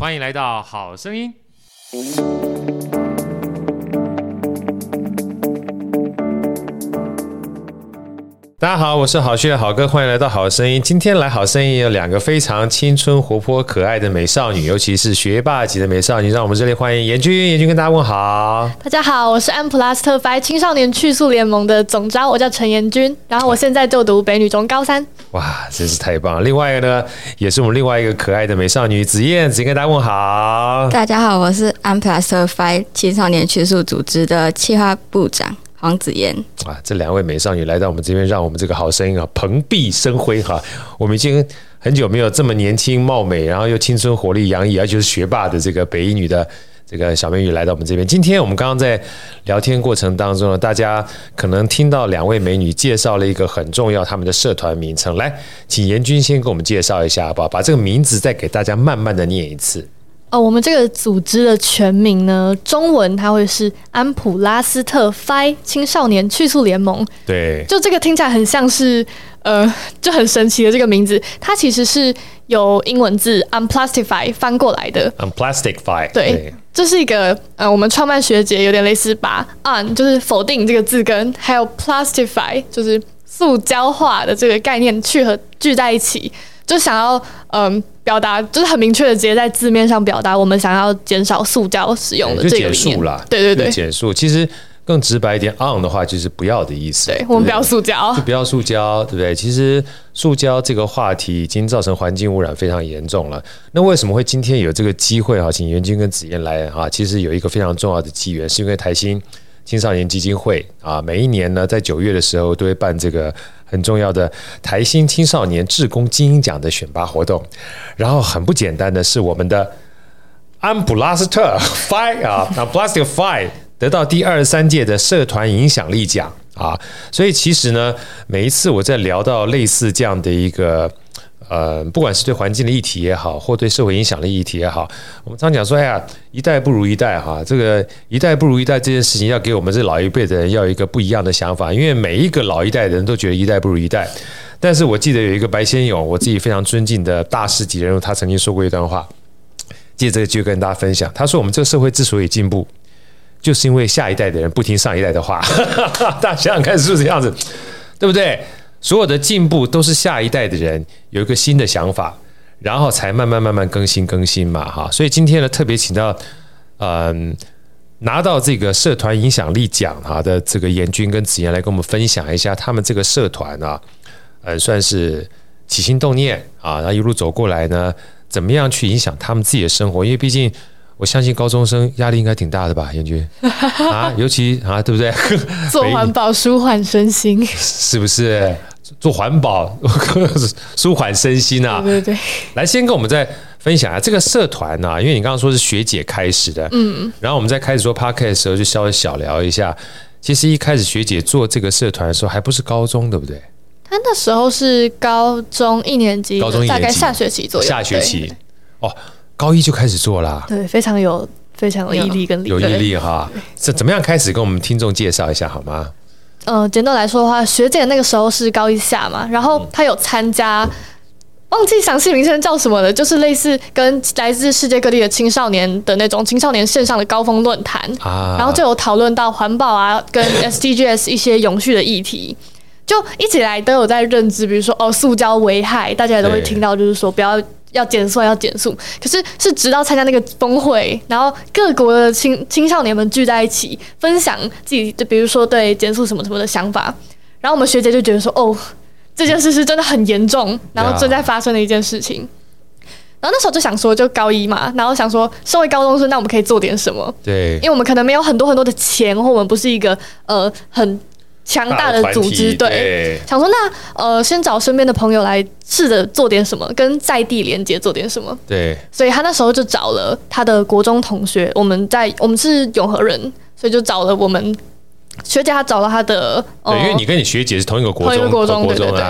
欢迎来到好声音。大家好，我是好学好哥，欢迎来到好声音。今天来好声音有两个非常青春活泼可爱的美少女，尤其是学霸级的美少女，让我们热烈欢迎严君。严君跟大家问好。大家好，我是 M+ 特 Five 青少年去速联盟的总招，我叫陈严君，然后我现在就读北女中高三。哇，真是太棒了！另外一个呢，也是我们另外一个可爱的美少女紫燕，紫燕跟大家问好。大家好，我是 M+ 特 Five 青少年去速组织的企划部长。黄子妍啊，这两位美少女来到我们这边，让我们这个好声音啊蓬荜生辉哈！我们已经很久没有这么年轻貌美，然后又青春活力洋溢，而且是学霸的这个北一女的这个小美女来到我们这边。今天我们刚刚在聊天过程当中呢，大家可能听到两位美女介绍了一个很重要他们的社团名称，来，请严军先给我们介绍一下好不好？把这个名字再给大家慢慢的念一次。哦，我们这个组织的全名呢，中文它会是安普拉斯特 Five 青少年去速联盟。对，就这个听起来很像是，呃，就很神奇的这个名字，它其实是由英文字 unplastify 翻过来的。unplastify，对，这是一个呃，我们创办学姐有点类似把 un 就是否定这个字根，还有 plastify 就是塑胶化的这个概念去和聚在一起。就想要嗯、呃、表达，就是很明确的直接在字面上表达，我们想要减少塑胶使用的这个理念。减塑啦，对对对，减塑。其实更直白一点，on 的话就是不要的意思。对，对我们不要塑胶，就不要塑胶，对不对？其实塑胶这个话题已经造成环境污染非常严重了。那为什么会今天有这个机会哈，请妍君跟子燕来哈？其实有一个非常重要的机缘，是因为台新青少年基金会啊，每一年呢在九月的时候都会办这个。很重要的台新青少年志工精英奖的选拔活动，然后很不简单的是我们的安普拉斯特 Five 啊，那 Plastic Five 得到第二十三届的社团影响力奖啊，所以其实呢，每一次我在聊到类似这样的一个。呃，不管是对环境的议题也好，或对社会影响的议题也好，我们常讲说，哎呀，一代不如一代哈。这个一代不如一代这件事情，要给我们这老一辈的人要一个不一样的想法，因为每一个老一代的人都觉得一代不如一代。但是我记得有一个白先勇，我自己非常尊敬的大师级人物，他曾经说过一段话，借这个机会跟大家分享。他说，我们这个社会之所以进步，就是因为下一代的人不听上一代的话。大家想想看，是不是这样子？对不对？所有的进步都是下一代的人有一个新的想法，然后才慢慢慢慢更新更新嘛哈。所以今天呢，特别请到嗯拿到这个社团影响力奖哈的这个严军跟子妍来跟我们分享一下他们这个社团啊，呃算是起心动念啊，然后一路走过来呢，怎么样去影响他们自己的生活？因为毕竟。我相信高中生压力应该挺大的吧，严军 啊，尤其啊，对不对？做环保舒缓身心，是不是？做环保 舒缓身心啊？对对对。来，先跟我们再分享一下这个社团啊，因为你刚刚说是学姐开始的，嗯，然后我们在开始做 podcast 的时候就稍微小聊一下。其实一开始学姐做这个社团的时候还不是高中，对不对？她那时候是高中一年级，高中一年级，大概下学期左右，下学期哦。高一就开始做啦，对，非常有非常有毅力跟有毅力哈。是怎么样开始？跟我们听众介绍一下好吗？呃，简单来说的话，学姐那个时候是高一下嘛，然后她有参加，嗯、忘记详细名称叫什么了，就是类似跟来自世界各地的青少年的那种青少年线上的高峰论坛啊，然后就有讨论到环保啊，跟 SDGs 一些永续的议题，就一直以来都有在认知，比如说哦，塑胶危害，大家也都会听到，就是说不要。要减速，要减速，可是是直到参加那个峰会，然后各国的青青少年们聚在一起，分享自己，就比如说对减速什么什么的想法，然后我们学姐就觉得说，哦，这件事是真的很严重，然后正在发生的一件事情。然后那时候就想说，就高一嘛，然后想说，身为高中生，那我们可以做点什么？对，因为我们可能没有很多很多的钱，或我们不是一个呃很。强大的组织，对，对，想说那呃，先找身边的朋友来试着做点什么，跟在地连接做点什么，对，所以他那时候就找了他的国中同学，我们在我们是永和人，所以就找了我们学姐，他找了他的，对，因为你跟你学姐是同一个国中，同一个国中，对对对，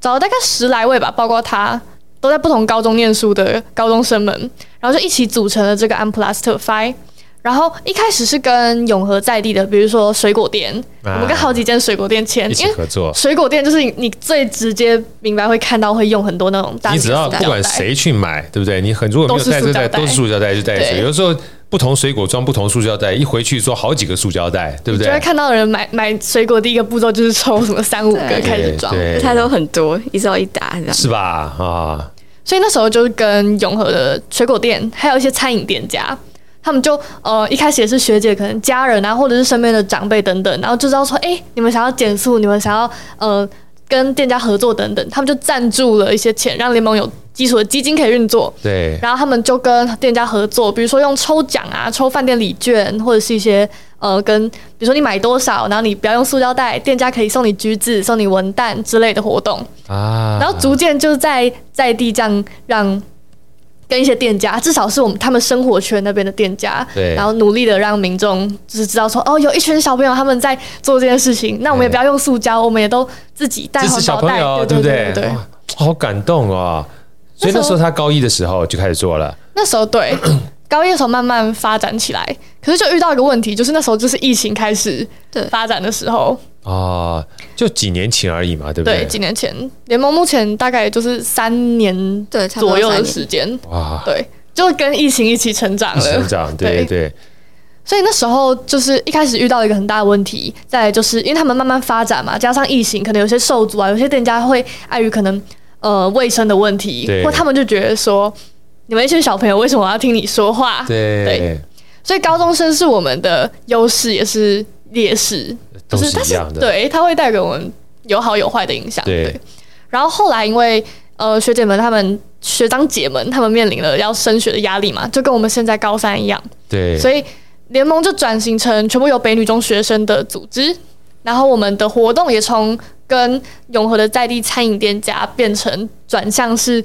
找了大概十来位吧，包括他都在不同高中念书的高中生们，然后就一起组成了这个 Unplugged Five。然后一开始是跟永和在地的，比如说水果店，啊、我们跟好几间水果店签，一起合作。水果店就是你最直接明白会看到会用很多那种大，你只要不管谁去买，对不对？你很如果没有带这袋，都是塑胶袋就带水。有的时候不同水果装不同塑胶袋，一回去装好几个塑胶袋，对不对？就会看到人买买水果第一个步骤就是抽什么三五个开始装，它都很多，一招一打这样，是吧？啊，所以那时候就是跟永和的水果店，还有一些餐饮店家。他们就呃一开始也是学姐，可能家人啊，或者是身边的长辈等等，然后就知道说，哎，你们想要减速，你们想要呃跟店家合作等等，他们就赞助了一些钱，让联盟有基础的基金可以运作。对。然后他们就跟店家合作，比如说用抽奖啊，抽饭店礼券，或者是一些呃跟比如说你买多少，然后你不要用塑胶袋，店家可以送你橘子、送你文旦之类的活动啊。然后逐渐就在在地这样让。跟一些店家，至少是我们他们生活圈那边的店家，对，然后努力的让民众就是知道说，哦，有一群小朋友他们在做这件事情，那我们也不要用塑胶，我们也都自己带环保袋，小朋友对不对？对，好感动哦。所以那时候他高一的时候就开始做了，那时候对。高一的时候慢慢发展起来，可是就遇到一个问题，就是那时候就是疫情开始发展的时候啊，就几年前而已嘛，对不对？对，几年前联盟目前大概就是三年对左右的时间哇，对，就跟疫情一起成长了，成长对对，对。所以那时候就是一开始遇到一个很大的问题，再就是因为他们慢慢发展嘛，加上疫情，可能有些受阻啊，有些店家会碍于可能呃卫生的问题，或他们就觉得说。你们一群小朋友为什么要听你说话？对，对，所以高中生是我们的优势，也是劣势，都是一样的。对，他会带给我们有好有坏的影响。对。然后后来因为呃学姐们他们学长姐们他们面临了要升学的压力嘛，就跟我们现在高三一样。对。所以联盟就转型成全部由北女中学生的组织，然后我们的活动也从跟永和的在地餐饮店家变成转向是。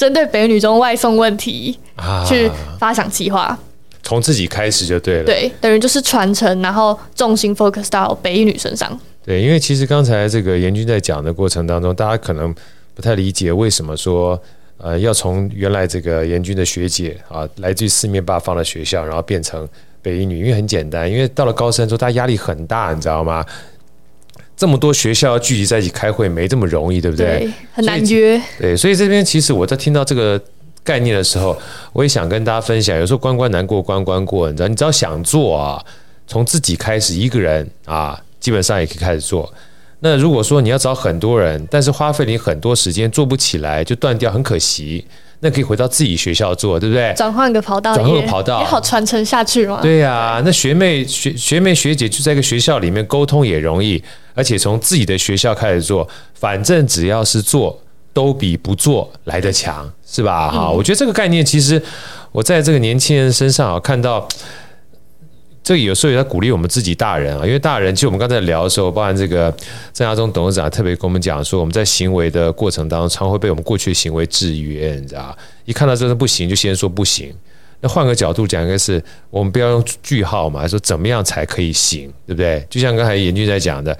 针对北女中外送问题去发想计划，从自己开始就对了。对，等于就是传承，然后重心 focus 到北一女身上。对，因为其实刚才这个严君在讲的过程当中，大家可能不太理解为什么说呃要从原来这个严君的学姐啊，来自于四面八方的学校，然后变成北一女，因为很简单，因为到了高三之后，大家压力很大，你知道吗？这么多学校聚集在一起开会，没这么容易，对不对？对，很难约。对，所以这边其实我在听到这个概念的时候，我也想跟大家分享。有时候关关难过关关过，你知道，你只要想做啊，从自己开始，一个人啊，基本上也可以开始做。那如果说你要找很多人，但是花费你很多时间做不起来，就断掉，很可惜。那可以回到自己学校做，对不对？转换个跑道，转换个跑道也好传承下去嘛。对呀、啊，那学妹学学妹学姐就在一个学校里面沟通也容易，而且从自己的学校开始做，反正只要是做，都比不做来得强，是吧？哈、嗯，我觉得这个概念其实我在这个年轻人身上啊看到。这个有时候也在鼓励我们自己大人啊，因为大人，其实我们刚才聊的时候，包含这个郑家忠董事长特别跟我们讲说，我们在行为的过程当中，常会被我们过去的行为制约，你知道？一看到这个不行，就先说不行。那换个角度讲，应该是我们不要用句号嘛，说怎么样才可以行，对不对？就像刚才严俊在讲的，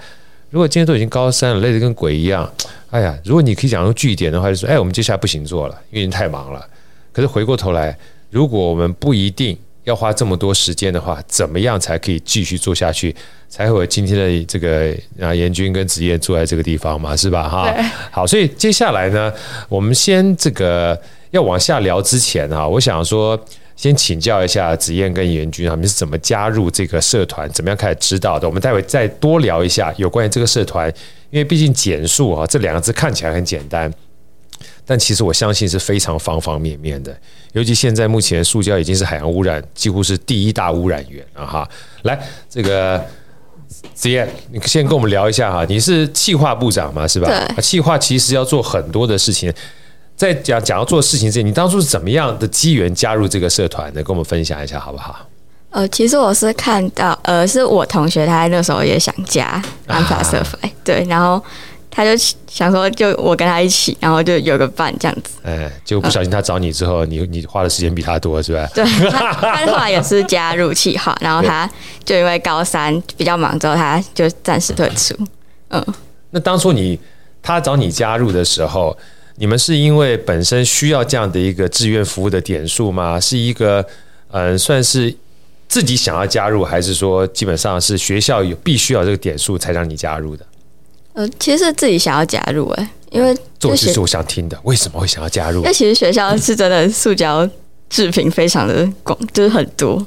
如果今天都已经高三了，累得跟鬼一样，哎呀，如果你可以讲用句点的话，就说，哎，我们接下来不行做了，因为你太忙了。可是回过头来，如果我们不一定。要花这么多时间的话，怎么样才可以继续做下去？才会有今天的这个啊，严军跟子燕坐在这个地方嘛，是吧？哈，好，所以接下来呢，我们先这个要往下聊之前啊，我想说先请教一下子燕跟严军，他们是怎么加入这个社团？怎么样开始知道的？我们待会再多聊一下有关于这个社团，因为毕竟减塑啊这两个字看起来很简单。但其实我相信是非常方方面面的，尤其现在目前塑胶已经是海洋污染几乎是第一大污染源了哈。来，这个子燕，你先跟我们聊一下哈，你是气化部长嘛，是吧？对。气化其实要做很多的事情，在讲讲要做事情之前，你当初是怎么样的机缘加入这个社团的？跟我们分享一下好不好？呃，其实我是看到，呃，是我同学他那时候也想加 Unplastify，对，然后。他就想说，就我跟他一起，然后就有个伴这样子。哎，结果不小心他找你之后，嗯、你你花的时间比他多，是吧？对，他他后来也是加入企划，然后他就因为高三比较忙，之后他就暂时退出。嗯，那当初你他找你加入的时候，你们是因为本身需要这样的一个志愿服务的点数吗？是一个嗯，算是自己想要加入，还是说基本上是学校有必须要这个点数才让你加入的？呃，其实是自己想要加入哎、欸，因为做就是我想听的，为什么会想要加入？因为其实学校是真的塑胶制品非常的广，就是很多，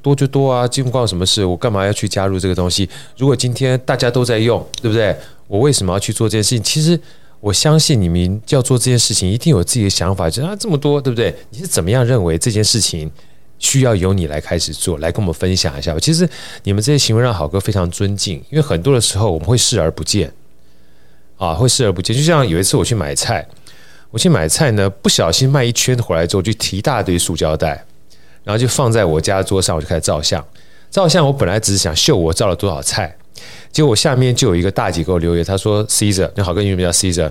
多就多啊，这不关我什么事？我干嘛要去加入这个东西？如果今天大家都在用，对不对？我为什么要去做这件事情？其实我相信你们要做这件事情，一定有自己的想法，就是啊这么多，对不对？你是怎么样认为这件事情需要由你来开始做，来跟我们分享一下？其实你们这些行为让好哥非常尊敬，因为很多的时候我们会视而不见。啊，会视而不见。就像有一次我去买菜，我去买菜呢，不小心卖一圈回来之后，就提一大堆塑胶袋，然后就放在我家桌上，我就开始照相。照相，我本来只是想秀我照了多少菜，结果下面就有一个大姐给我留言，她说：“Caesar，你好，跟你名叫 Caesar，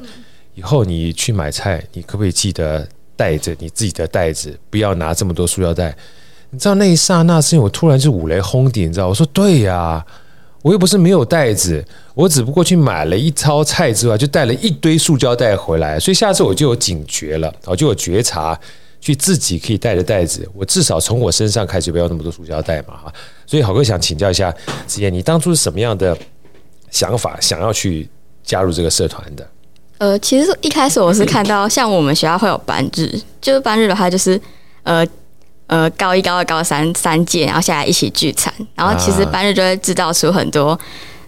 以后你去买菜，你可不可以记得带着你自己的袋子，不要拿这么多塑料袋？”你知道那一刹那，是因为我突然就五雷轰顶，你知道？我说：“对呀。”我又不是没有袋子，我只不过去买了一抄菜之外，就带了一堆塑胶袋回来，所以下次我就有警觉了，我就有觉察，去自己可以带着袋子，我至少从我身上开始不要那么多塑胶袋嘛哈。所以好哥想请教一下子燕，你当初是什么样的想法，想要去加入这个社团的？呃，其实一开始我是看到像我们学校会有班日，就是班日的话就是呃。呃，高一、高二、高三三届，然后下来一起聚餐，然后其实班日就会制造出很多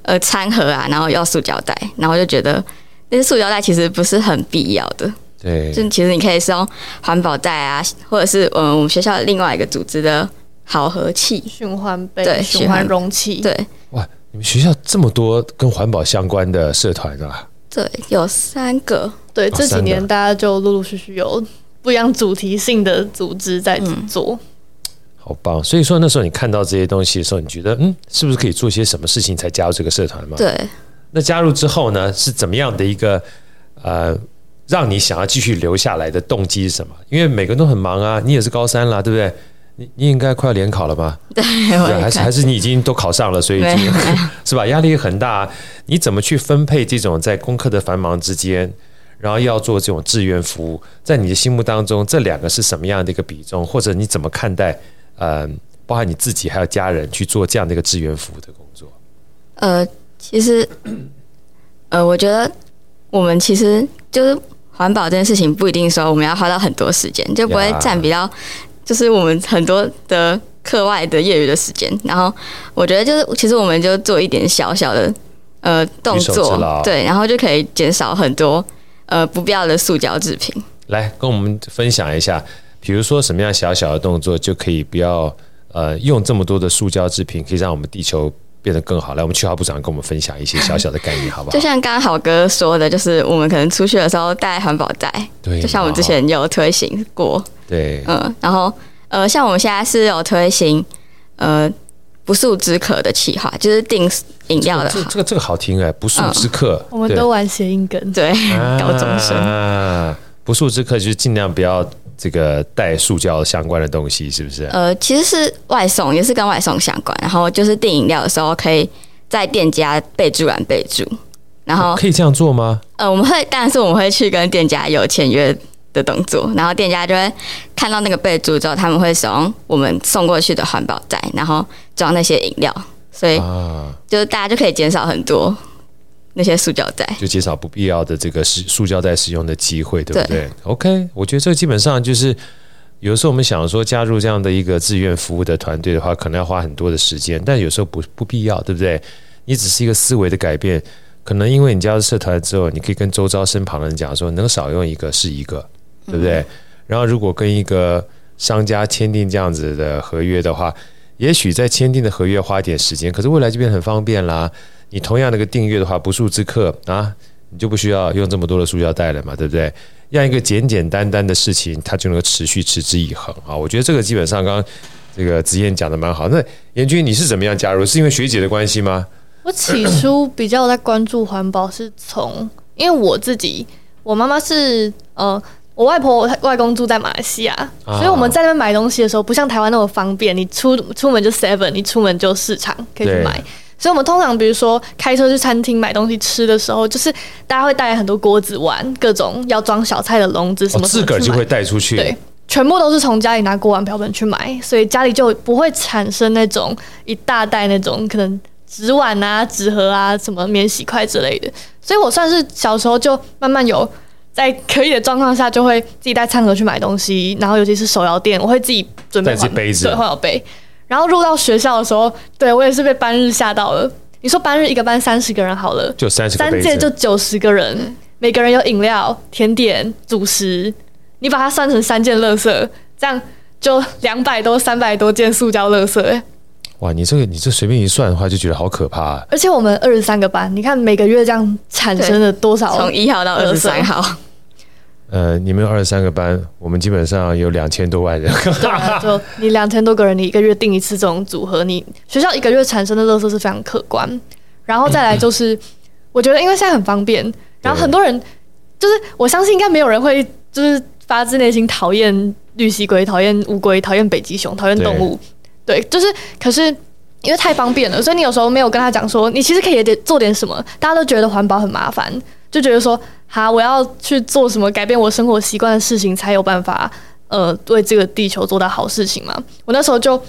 呃餐盒啊，然后要塑胶袋，然后就觉得那些塑胶袋其实不是很必要的。对，就其实你可以使用环保袋啊，或者是嗯我们学校另外一个组织的好和器循环杯、对循环容器。对，哇，你们学校这么多跟环保相关的社团啊？对，有三个。对，这几年大家就陆陆续续有。不一样主题性的组织在做，嗯，好棒！所以说那时候你看到这些东西的时候，你觉得嗯，是不是可以做些什么事情才加入这个社团嘛？对。那加入之后呢，是怎么样的一个呃，让你想要继续留下来的动机是什么？因为每个人都很忙啊，你也是高三了，对不对？你你应该快要联考了吧？对，还是还是你已经都考上了，所以 是吧？压力很大，你怎么去分配这种在功课的繁忙之间？然后要做这种志愿服务，在你的心目当中，这两个是什么样的一个比重？或者你怎么看待？呃，包含你自己还有家人去做这样的一个志愿服务的工作？呃，其实，呃，我觉得我们其实就是环保这件事情，不一定说我们要花到很多时间，就不会占比较，就是我们很多的课外的业余的时间。然后我觉得就是，其实我们就做一点小小的呃动作，对，然后就可以减少很多。呃，不必要的塑胶制品，来跟我们分享一下，比如说什么样小小的动作就可以不要呃用这么多的塑胶制品，可以让我们地球变得更好。来，我们区划部长跟我们分享一些小小的概念，好不好？就像刚刚好哥说的，就是我们可能出去的时候带环保袋，对，就像我们之前有推行过，对，嗯，然后呃，像我们现在是有推行呃不速之客的企划，就是订。饮料的，这个、这个这个好听哎，不速之客，我们都玩谐音梗，对，高中生啊，不速之客就是尽量不要这个带塑胶相关的东西，是不是？呃，其实是外送，也是跟外送相关。然后就是订饮料的时候，可以在店家备注栏备注，然后可以这样做吗？呃，我们会，当然是我们会去跟店家有签约的动作，然后店家就会看到那个备注之后，他们会使用我们送过去的环保袋，然后装那些饮料。所以，就是大家就可以减少很多那些塑胶袋，就减少不必要的这个使塑胶袋使用的机会，对不对，对？OK，我觉得这基本上就是有时候我们想说加入这样的一个志愿服务的团队的话，可能要花很多的时间，但有时候不不必要，对不对？你只是一个思维的改变，可能因为你加入社团之后，你可以跟周遭身旁的人讲说，能少用一个是一个，对不对？嗯、然后如果跟一个商家签订这样子的合约的话。也许在签订的合约花一点时间，可是未来这边很方便啦。你同样的一个订阅的话，不速之客啊，你就不需要用这么多的塑胶袋了嘛，对不对？让一个简简单单的事情，它就能够持续持之以恒啊。我觉得这个基本上刚刚这个子嫣讲的蛮好。那严军你是怎么样加入？是因为学姐的关系吗？我起初比较在关注环保，是从因为我自己，我妈妈是呃。我外婆、我外公住在马来西亚，所以我们在那边买东西的时候，不像台湾那么方便。你出出门就 Seven，你出门就市场可以去买。所以，我们通常比如说开车去餐厅买东西吃的时候，就是大家会带来很多锅子碗、各种要装小菜的笼子什么，自个儿就会带出去。对，全部都是从家里拿锅碗瓢盆去买，所以家里就不会产生那种一大袋那种可能纸碗啊、纸盒啊、什么免洗筷之类的。所以我算是小时候就慢慢有在可以的状况下，就会自己带餐盒去买东西，然后尤其是手摇店，我会自己准备环杯子，对，环保杯。然后入到学校的时候，对我也是被班日吓到了。你说班日一个班三十个人好了，就三十三届就九十个人，每个人有饮料、甜点、主食，你把它算成三件垃圾，这样就两百多、三百多件塑胶垃圾。哎，哇，你这个你这随便一算的话，就觉得好可怕啊。而且我们二十三个班，你看每个月这样产生了多少？从一号到二十三号。呃，你们有二十三个班，我们基本上有两千多万人。对啊，就你两千多个人，你一个月定一次这种组合，你学校一个月产生的垃圾是非常可观。然后再来就是，我觉得因为现在很方便，然后很多人就是我相信应该没有人会就是发自内心讨厌绿蜥龟、讨厌乌龟、讨厌北极熊、讨厌动物。对，就是可是因为太方便了，所以你有时候没有跟他讲说，你其实可以也得做点什么。大家都觉得环保很麻烦，就觉得说。好，我要去做什么改变我生活习惯的事情，才有办法呃为这个地球做到好事情嘛？我那时候就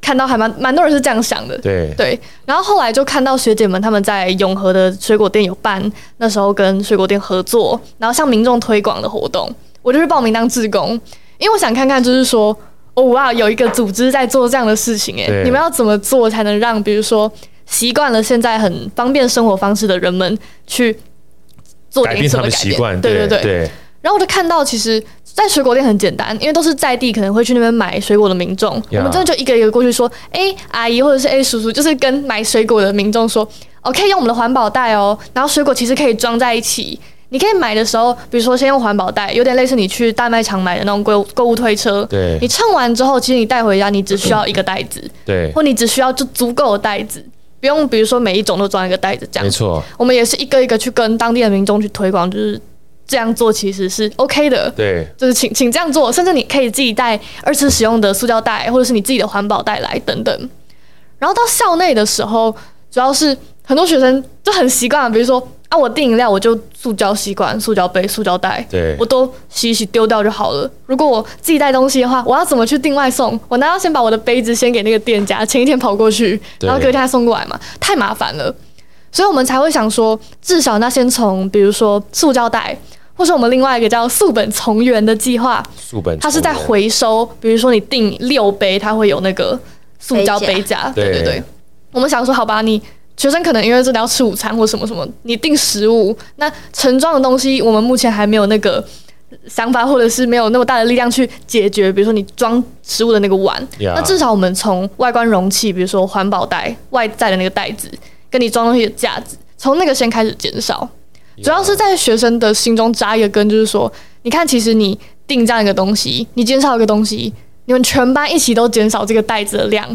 看到还蛮蛮多人是这样想的，对对。然后后来就看到学姐们他们在永和的水果店有办，那时候跟水果店合作，然后向民众推广的活动，我就去报名当志工，因为我想看看就是说，哦哇，有一个组织在做这样的事情，哎，你们要怎么做才能让比如说习惯了现在很方便生活方式的人们去。做点什么改变？他们习惯，对对对。对然后我就看到，其实，在水果店很简单，因为都是在地可能会去那边买水果的民众，我们真的就一个一个过去说：“哎，阿姨或者是哎叔叔，就是跟买水果的民众说，哦，可以用我们的环保袋哦。然后水果其实可以装在一起，你可以买的时候，比如说先用环保袋，有点类似你去大卖场买的那种购购物推车。对，你称完之后，其实你带回家，你只需要一个袋子，对，或你只需要就足够的袋子。”不用，比如说每一种都装一个袋子这样。没错，我们也是一个一个去跟当地的民众去推广，就是这样做其实是 OK 的。对，就是请请这样做，甚至你可以自己带二次使用的塑胶袋，或者是你自己的环保袋来等等。然后到校内的时候，主要是很多学生就很习惯，比如说。啊，我订饮料我就塑胶吸管、塑胶杯、塑胶袋，对，我都洗一洗丢掉就好了。如果我自己带东西的话，我要怎么去订外送？我难道先把我的杯子先给那个店家，前一天跑过去，然后隔天送过来嘛？太麻烦了。所以我们才会想说，至少那先从比如说塑胶袋，或是我们另外一个叫素本从源的计划，素本它是在回收。比如说你订六杯，它会有那个塑胶杯架，对对对。我们想说，好吧，你。学生可能因为真的要吃午餐或什么什么，你订食物，那盛装的东西，我们目前还没有那个想法，或者是没有那么大的力量去解决。比如说你装食物的那个碗.那至少我们从外观容器，比如说环保袋外在的那个袋子，跟你装东西的架子，从那个先开始减少。主要是在学生的心中扎一个根，就是说，你看，其实你订这样一个东西，你减少一个东西，你们全班一起都减少这个袋子的量。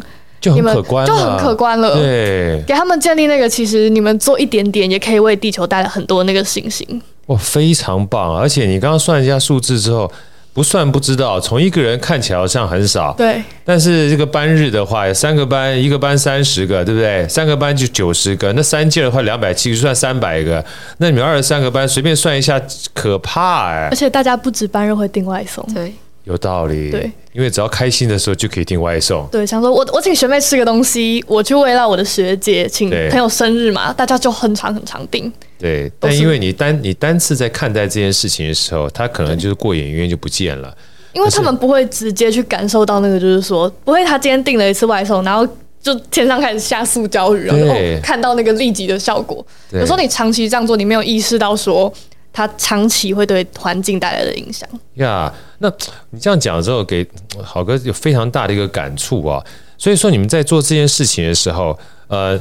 就很可观，就很可观了。对，给他们建立那个，其实你们做一点点，也可以为地球带来很多那个信心。哇，非常棒！而且你刚刚算一下数字之后，不算不知道，从一个人看起来好像很少，对。但是这个班日的话，三个班，一个班三十个，对不对？三个班就九十个，那三届的话两百七，就算三百个。那你们二十三个班，随便算一下，可怕哎！而且大家不止班日会订外送，对。有道理，对，因为只要开心的时候就可以订外送。对，想说我我请学妹吃个东西，我去慰劳我的学姐，请朋友生日嘛，大家就很常很常订。对，但因为你单你单次在看待这件事情的时候，他可能就是过眼云烟就不见了。因为他们不会直接去感受到那个，就是说不会，他今天订了一次外送，然后就天上开始下塑胶雨，然后看到那个立即的效果。有时候你长期这样做，你没有意识到说。它长期会对环境带来的影响呀。那你这样讲之后，给好哥有非常大的一个感触啊。所以说，你们在做这件事情的时候，呃，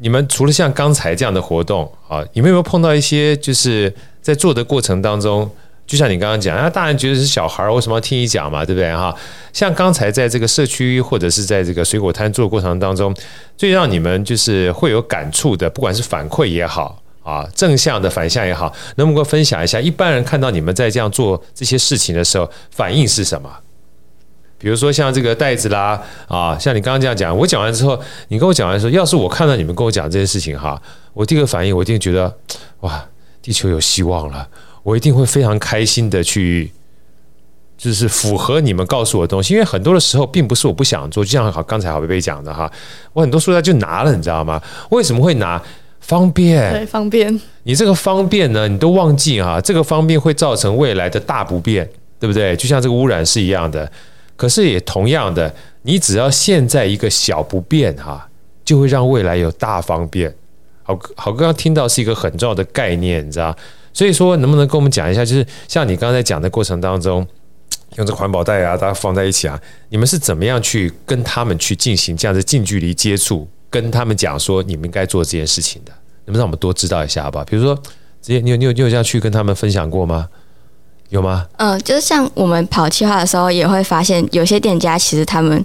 你们除了像刚才这样的活动啊，你们有没有碰到一些就是在做的过程当中，就像你刚刚讲，啊，大人觉得是小孩，为什么要听你讲嘛，对不对哈？像刚才在这个社区或者是在这个水果摊做的过程当中，最让你们就是会有感触的，不管是反馈也好。啊，正向的反向也好，能不能分享一下？一般人看到你们在这样做这些事情的时候，反应是什么？比如说像这个袋子啦，啊，像你刚刚这样讲，我讲完之后，你跟我讲完说，要是我看到你们跟我讲这件事情哈，我第一个反应，我一定觉得哇，地球有希望了，我一定会非常开心的去就是符合你们告诉我的东西，因为很多的时候并不是我不想做，就像好刚才好贝贝讲的哈，我很多塑胶袋就拿了，你知道吗？为什么会拿？方便，对，方便。你这个方便呢，你都忘记啊，这个方便会造成未来的大不便，对不对？就像这个污染是一样的。可是也同样的，你只要现在一个小不便哈，就会让未来有大方便。好，好，刚刚听到是一个很重要的概念，你知道？所以说，能不能跟我们讲一下，就是像你刚才讲的过程当中，用这环保袋啊，大家放在一起啊，你们是怎么样去跟他们去进行这样的近距离接触，跟他们讲说你们应该做这件事情的？能不能让我们多知道一下好不好？比如说，直接你有你有你有这样去跟他们分享过吗？有吗？嗯、呃，就是像我们跑计划的时候，也会发现有些店家其实他们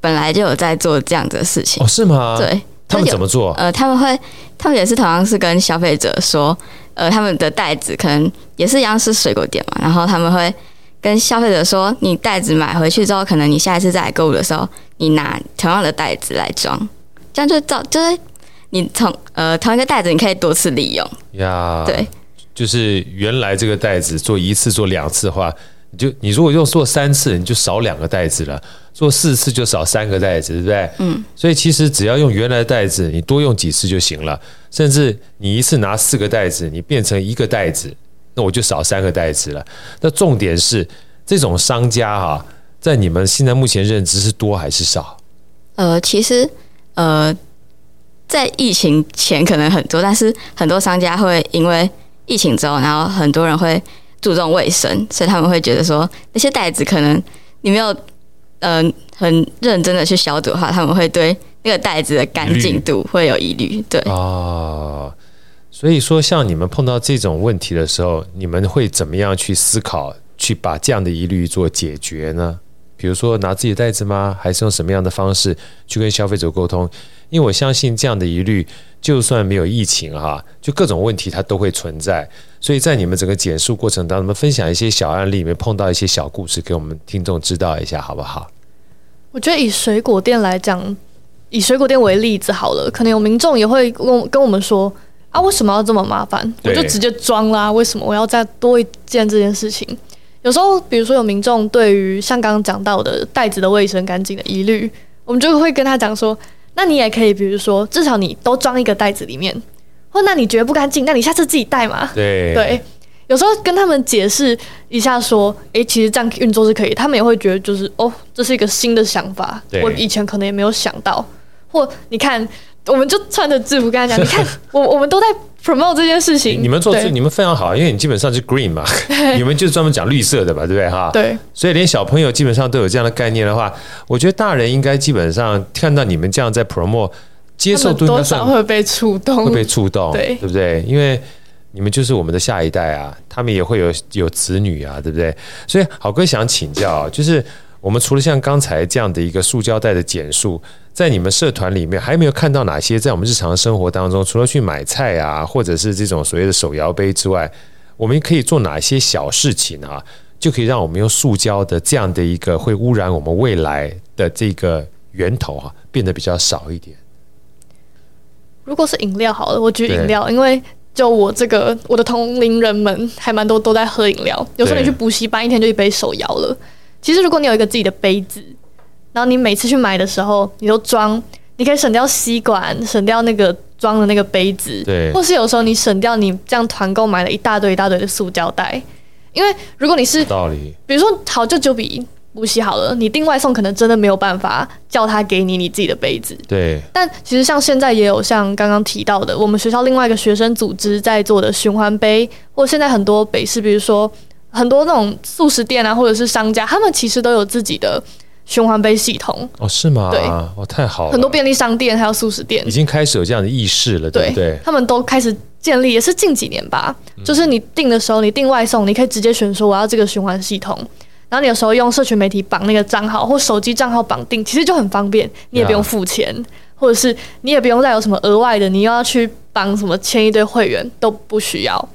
本来就有在做这样子的事情。哦，是吗？对，他们怎么做？呃，他们会，他们也是同样是跟消费者说，呃，他们的袋子可能也是一样是水果店嘛，然后他们会。跟消费者说，你袋子买回去之后，可能你下一次再来购物的时候，你拿同样的袋子来装，这样就造就是你同呃同一个袋子，你可以多次利用呀。对，就是原来这个袋子做一次做两次的话，你就你如果用做三次，你就少两个袋子了；做四次就少三个袋子，对不对？嗯。所以其实只要用原来的袋子，你多用几次就行了。甚至你一次拿四个袋子，你变成一个袋子。那我就少三个袋子了。那重点是，这种商家哈，在你们现在目前认知是多还是少？呃，其实呃，在疫情前可能很多，但是很多商家会因为疫情之后，然后很多人会注重卫生，所以他们会觉得说，那些袋子可能你没有呃很认真的去消毒的话，他们会对那个袋子的干净度会有疑虑。对啊。哦所以说，像你们碰到这种问题的时候，你们会怎么样去思考，去把这样的疑虑做解决呢？比如说拿自己的袋子吗？还是用什么样的方式去跟消费者沟通？因为我相信这样的疑虑，就算没有疫情哈，就各种问题它都会存在。所以在你们整个简述过程当中，分享一些小案例里面碰到一些小故事，给我们听众知道一下，好不好？我觉得以水果店来讲，以水果店为例子好了，可能有民众也会跟跟我们说。啊，为什么要这么麻烦？我就直接装啦。为什么我要再多一件这件事情？有时候，比如说有民众对于像刚刚讲到的袋子的卫生干净的疑虑，我们就会跟他讲说：那你也可以，比如说至少你都装一个袋子里面，或那你觉得不干净，那你下次自己带嘛。对对，有时候跟他们解释一下，说：诶，其实这样运作是可以。他们也会觉得就是哦，这是一个新的想法，我以前可能也没有想到。或你看。我们就穿着制服跟他讲，你看，我我们都在 promote 这件事情。你们做这，你们非常好，因为你基本上是 green 嘛，你们就是专门讲绿色的吧，对不对哈？对。所以连小朋友基本上都有这样的概念的话，我觉得大人应该基本上看到你们这样在 promote，接受度多少会被触动，会被触动，对，对不对？因为你们就是我们的下一代啊，他们也会有有子女啊，对不对？所以好哥想请教，就是。我们除了像刚才这样的一个塑胶袋的简述，在你们社团里面，还有没有看到哪些在我们日常生活当中，除了去买菜啊，或者是这种所谓的手摇杯之外，我们可以做哪些小事情啊，就可以让我们用塑胶的这样的一个会污染我们未来的这个源头啊，变得比较少一点？如果是饮料好了，我举饮料，因为就我这个我的同龄人们还蛮多都在喝饮料，有时候你去补习班，一天就一杯手摇了。其实，如果你有一个自己的杯子，然后你每次去买的时候，你都装，你可以省掉吸管，省掉那个装的那个杯子，对，或是有时候你省掉你这样团购买了一大堆一大堆的塑胶袋，因为如果你是道理，比如说好就九比补习好了，你订外送可能真的没有办法叫他给你你自己的杯子，对。但其实像现在也有像刚刚提到的，我们学校另外一个学生组织在做的循环杯，或现在很多北市，比如说。很多那种素食店啊，或者是商家，他们其实都有自己的循环杯系统。哦，是吗？对，哦，太好了。很多便利商店还有素食店已经开始有这样的意识了，对不对？他们都开始建立，也是近几年吧。嗯、就是你订的时候，你订外送，你可以直接选说我要这个循环系统，然后你有时候用社群媒体绑那个账号或手机账号绑定，其实就很方便，你也不用付钱，啊、或者是你也不用再有什么额外的，你又要去绑什么签一堆会员都不需要。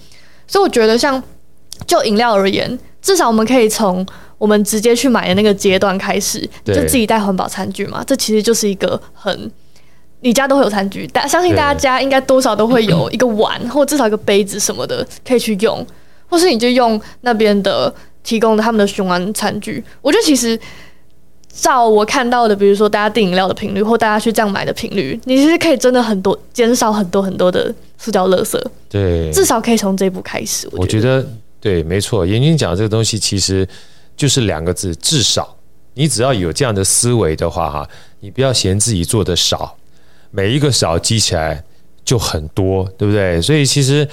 所以我觉得像。就饮料而言，至少我们可以从我们直接去买的那个阶段开始，就自己带环保餐具嘛。这其实就是一个很，你家都会有餐具，但相信大家家应该多少都会有 一个碗，或至少一个杯子什么的可以去用，或是你就用那边的提供的他们的循环餐具。我觉得其实照我看到的，比如说大家订饮料的频率，或大家去这样买的频率，你其实可以真的很多减少很多很多的塑胶垃圾。对，至少可以从这一步开始。我觉得对，没错。妍君讲这个东西其实就是两个字：至少。你只要有这样的思维的话，哈，你不要嫌自己做的少，每一个少积起来就很多，对不对？所以其实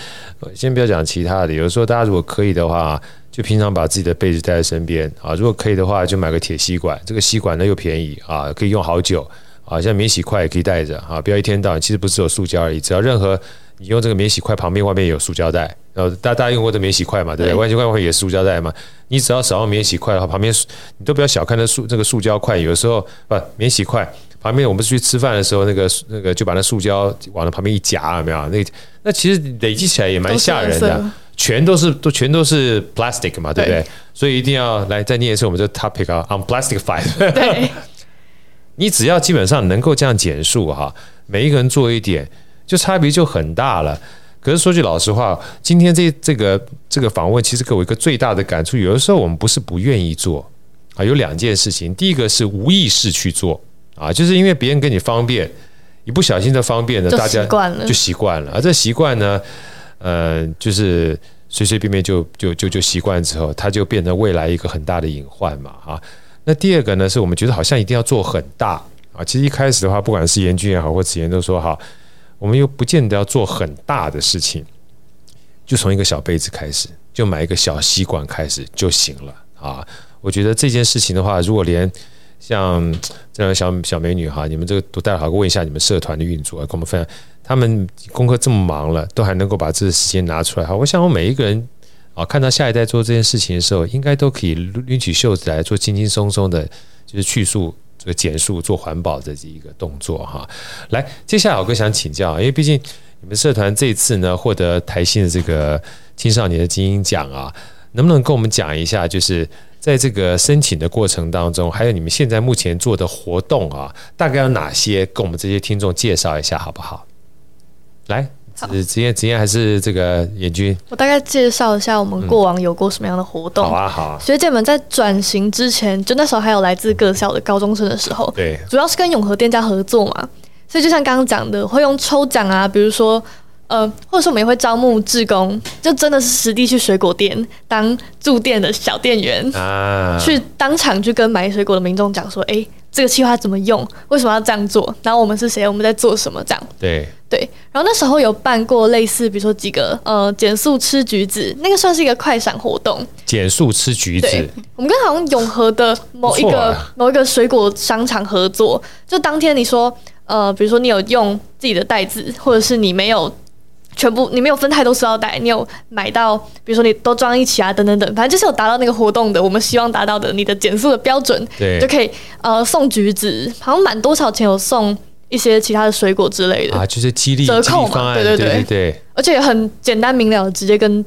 先不要讲其他的，有时候大家如果可以的话，就平常把自己的被子带在身边啊。如果可以的话，就买个铁吸管，这个吸管呢又便宜啊，可以用好久啊。像免洗筷也可以带着啊，不要一天到晚。其实不是有塑胶而已，只要任何你用这个免洗筷旁边外面有塑胶袋。然后大大家用过的免洗筷嘛，对不对？免洗筷会也是塑胶袋嘛。你只要少用免洗筷的话，旁边你都不要小看那塑这个塑胶筷。有的时候不免洗筷旁边，我们去吃饭的时候，那个那个就把那塑胶往那旁边一夹，有没有？那那其实累积起来也蛮吓人的，全都是都全都是 plastic 嘛，对不对？对，所以一定要来再念一次我们这 topic 啊，on plastic。对，你只要基本上能够这样减数哈，每一个人做一点，就差别就很大了。可是说句老实话，今天这这个这个访问，其实给我一个最大的感触。有的时候我们不是不愿意做啊，有两件事情。第一个是无意识去做啊，就是因为别人给你方便，一不小心的方便呢，大家就习惯了。而这习惯呢，呃，就是随随便便就就就就习惯之后，它就变成未来一个很大的隐患嘛啊。那第二个呢，是我们觉得好像一定要做很大啊。其实一开始的话，不管是妍君也好，或子妍都说好。我们又不见得要做很大的事情，就从一个小杯子开始，就买一个小吸管开始就行了啊！我觉得这件事情的话，如果连像这样小小美女哈，你们这个都带好，问一下你们社团的运作，跟我们分享，他们功课这么忙了，都还能够把这个时间拿出来哈！我想我每一个人啊，看到下一代做这件事情的时候，应该都可以拎起袖子来做轻轻松松的，就是去塑。这个减速做环保的这一个动作哈，来，接下来我更想请教，因为毕竟你们社团这次呢获得台新的这个青少年的精英奖啊，能不能跟我们讲一下，就是在这个申请的过程当中，还有你们现在目前做的活动啊，大概有哪些，跟我们这些听众介绍一下好不好？来。是职业职业还是这个妍君？我大概介绍一下我们过往有过什么样的活动。嗯、好啊，好啊。学姐们在转型之前，就那时候还有来自各校的高中生的时候，对，主要是跟永和店家合作嘛，所以就像刚刚讲的，会用抽奖啊，比如说呃，或者说我们也会招募志工，就真的是实地去水果店当驻店的小店员啊，去当场去跟买水果的民众讲说，哎、欸。这个计划怎么用？为什么要这样做？然后我们是谁？我们在做什么？这样对对。然后那时候有办过类似，比如说几个呃减速吃橘子，那个算是一个快闪活动。减速吃橘子，我们跟好像永和的某一个、啊、某一个水果商场合作，就当天你说呃，比如说你有用自己的袋子，或者是你没有。全部你没有分太多塑料袋，你有买到，比如说你都装一起啊，等等等，反正就是有达到那个活动的，我们希望达到的你的减速的标准，对，就可以呃送橘子，好像满多少钱有送一些其他的水果之类的啊，就是激励折扣嘛，对对对。对，对，而且也很简单明了，直接跟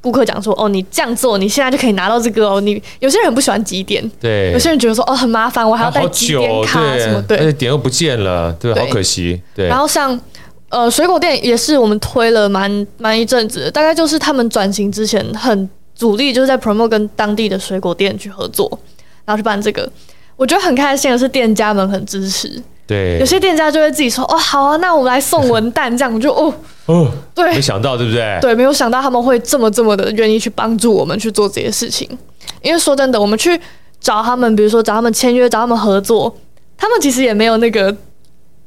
顾客讲说，哦，你这样做，你现在就可以拿到这个哦。你有些人很不喜欢集点，对，有些人觉得说，哦，很麻烦，我还要带几点卡什么，对，而且点又不见了，对，好可惜，对，然后像。呃，水果店也是我们推了蛮蛮一阵子，大概就是他们转型之前很主力，就是在 promote 跟当地的水果店去合作，然后去办这个。我觉得很开心的是店家们很支持，对，有些店家就会自己说，哦，好啊，那我们来送文旦这样，我就哦 哦，对，没想到对不对？对，没有想到他们会这么这么的愿意去帮助我们去做这些事情，因为说真的，我们去找他们，比如说找他们签约，找他们合作，他们其实也没有那个。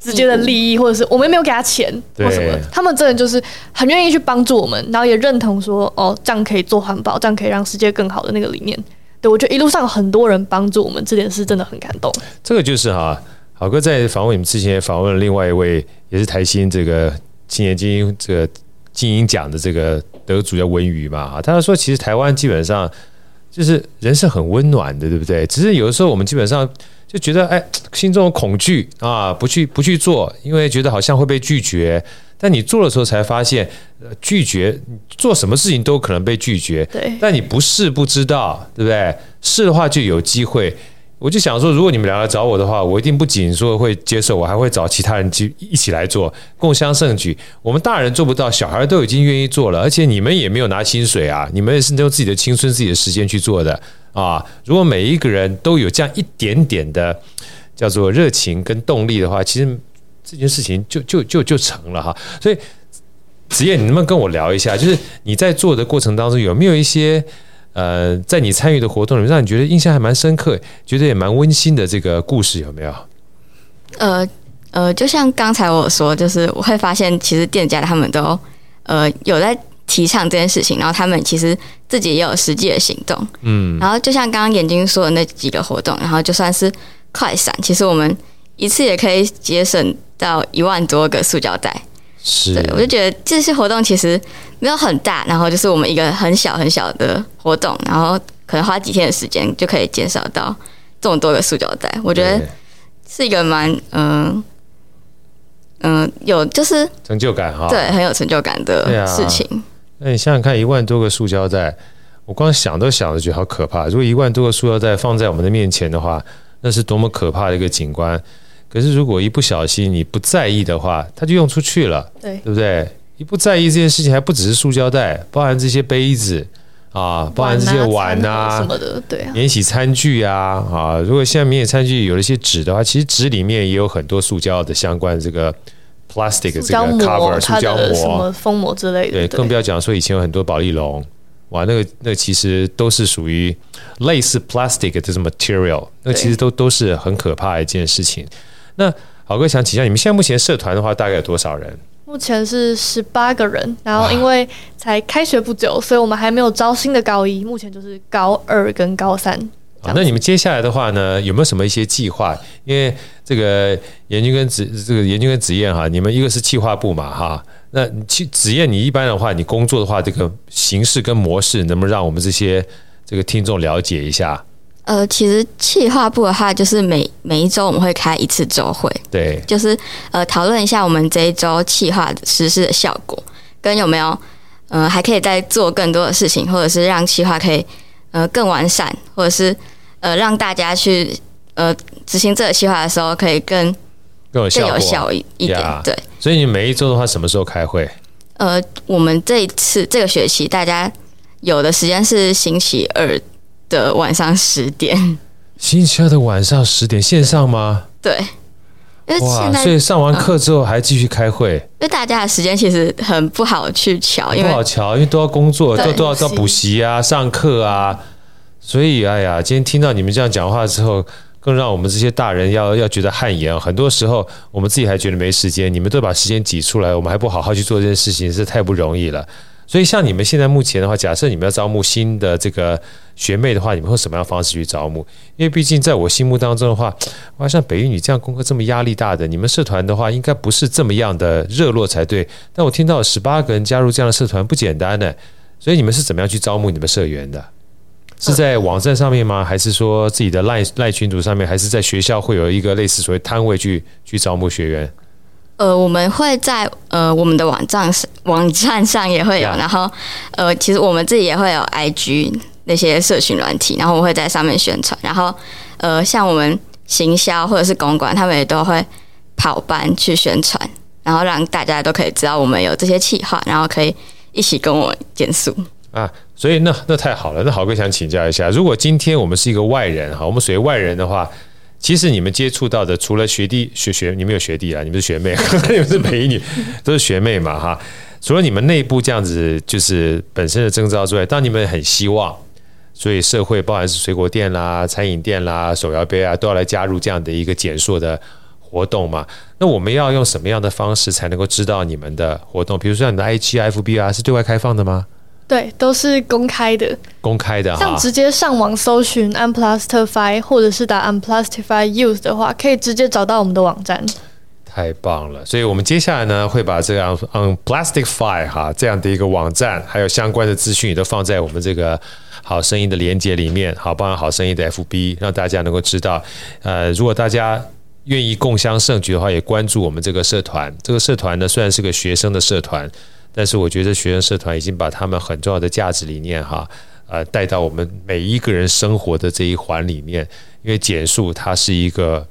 直接的利益，或者是我们没有给他钱或什么，他们真的就是很愿意去帮助我们，然后也认同说，哦，这样可以做环保，这样可以让世界更好的那个理念。对，我觉得一路上很多人帮助我们，这点是真的很感动。这个就是哈，好哥在访问你们之前，访问了另外一位也是台新这个青年精英这个精英奖的这个得主叫文宇嘛，哈，他说其实台湾基本上就是人是很温暖的，对不对？只是有的时候我们基本上。就觉得哎，心中有恐惧啊，不去不去做，因为觉得好像会被拒绝。但你做的时候才发现，拒绝做什么事情都可能被拒绝。对，但你不试不知道，对不对？试的话就有机会。我就想说，如果你们两个找我的话，我一定不仅说会接受，我还会找其他人去一起来做，共襄盛举。我们大人做不到，小孩都已经愿意做了，而且你们也没有拿薪水啊，你们也是用自己的青春、自己的时间去做的啊。如果每一个人都有这样一点点的叫做热情跟动力的话，其实这件事情就就就就成了哈。所以子燕，你能不能跟我聊一下，就是你在做的过程当中有没有一些？呃，在你参与的活动里面，让你觉得印象还蛮深刻，觉得也蛮温馨的这个故事有没有？呃呃，就像刚才我说，就是我会发现，其实店家他们都呃有在提倡这件事情，然后他们其实自己也有实际的行动，嗯，然后就像刚刚眼睛说的那几个活动，然后就算是快闪，其实我们一次也可以节省到一万多个塑胶袋。是，对，我就觉得这些活动其实没有很大，然后就是我们一个很小很小的活动，然后可能花几天的时间就可以减少到这么多个塑胶袋。我觉得是一个蛮嗯嗯有就是成就感哈，对，很有成就感的事情。那你想想看，一万多个塑胶袋，我光想都想着觉得好可怕。如果一万多个塑胶袋放在我们的面前的话，那是多么可怕的一个景观。可是，如果一不小心你不在意的话，它就用出去了，对，对不对？一不在意这件事情，还不只是塑胶袋，包含这些杯子啊，包含这些碗啊什么的，对啊，免洗餐具啊啊。如果现在免洗餐具有了一些纸的话，其实纸里面也有很多塑胶的相关这个 plastic 这个 cover 塑胶膜、什么封膜之类的。对，更不要讲说以前有很多保丽龙，哇，那个那个其实都是属于类似 plastic 的这种 material，那其实都都是很可怕的一件事情。那好哥想请教，你们现在目前社团的话，大概有多少人？目前是十八个人，然后因为才开学不久，所以我们还没有招新的高一，目前就是高二跟高三。啊，那你们接下来的话呢，有没有什么一些计划？因为这个研究跟职这个研究跟职业哈，你们一个是企划部嘛哈，那其子燕你一般的话，你工作的话，这个形式跟模式，能不能让我们这些这个听众了解一下？呃，其实企划部的话，就是每每一周我们会开一次周会，对，就是呃讨论一下我们这一周企划实施的效果，跟有没有呃还可以再做更多的事情，或者是让企划可以呃更完善，或者是呃让大家去呃执行这个计划的时候可以更更有效更有效一一点，yeah, 对。所以你每一周的话，什么时候开会？呃，我们这一次这个学期大家有的时间是星期二。的晚上十点，星期二的晚上十点线上吗？对，因为哇，所以上完课之后还继续开会，因为大家的时间其实很不好去瞧，因为不好瞧，因为都要工作，都都要到补习啊、上课啊，所以哎呀，今天听到你们这样讲话之后，更让我们这些大人要要觉得汗颜。很多时候我们自己还觉得没时间，你们都把时间挤出来，我们还不好好去做这件事情，是太不容易了。所以，像你们现在目前的话，假设你们要招募新的这个学妹的话，你们会什么样方式去招募？因为毕竟在我心目当中的话，哇，像北一女这样功课这么压力大的，你们社团的话，应该不是这么样的热络才对。但我听到十八个人加入这样的社团不简单呢，所以你们是怎么样去招募你们社员的？是在网站上面吗？还是说自己的赖赖群组上面？还是在学校会有一个类似所谓摊位去去招募学员？呃，我们会在呃我们的网站上网站上也会有，然后呃，其实我们自己也会有 IG 那些社群软体，然后我会在上面宣传，然后呃，像我们行销或者是公关，他们也都会跑班去宣传，然后让大家都可以知道我们有这些企划，然后可以一起跟我减速啊。所以那那太好了，那豪哥想请教一下，如果今天我们是一个外人哈，我们属于外人的话。其实你们接触到的，除了学弟学学，你们有学弟啊，你们是学妹，你们是美女，都是学妹嘛哈。除了你们内部这样子，就是本身的征召之外，当你们很希望，所以社会，包含是水果店啦、餐饮店啦、手摇杯啊，都要来加入这样的一个减塑的活动嘛。那我们要用什么样的方式才能够知道你们的活动？比如说你的 IG、FB 啊，是对外开放的吗？对，都是公开的，公开的。像直接上网搜寻 Unplastify 或者是打 Unplastify Youth 的话，可以直接找到我们的网站。太棒了！所以我们接下来呢，会把这个 Unplastify 哈这样的一个网站，还有相关的资讯也都放在我们这个好声音的连接里面，好，包含好声音的 FB，让大家能够知道。呃，如果大家愿意共襄盛举的话，也关注我们这个社团。这个社团呢，虽然是个学生的社团。但是我觉得学生社团已经把他们很重要的价值理念哈，呃带到我们每一个人生活的这一环里面，因为减塑它是一个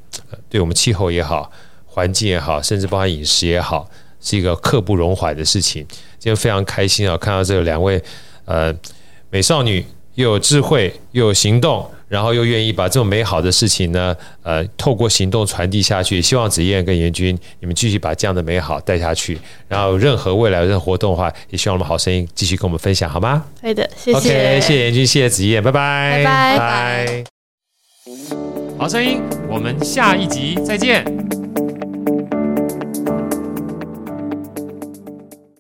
对我们气候也好、环境也好，甚至包含饮食也好，是一个刻不容缓的事情。今天非常开心啊，看到这两位呃美少女又有智慧又有行动。然后又愿意把这种美好的事情呢，呃，透过行动传递下去。希望子燕跟妍君，你们继续把这样的美好带下去。然后任何未来的活动的话，也希望我们好声音继续跟我们分享，好吗？对的，谢谢。OK，谢谢妍君，谢谢子燕，拜拜，拜拜，拜拜。好声音，我们下一集再见。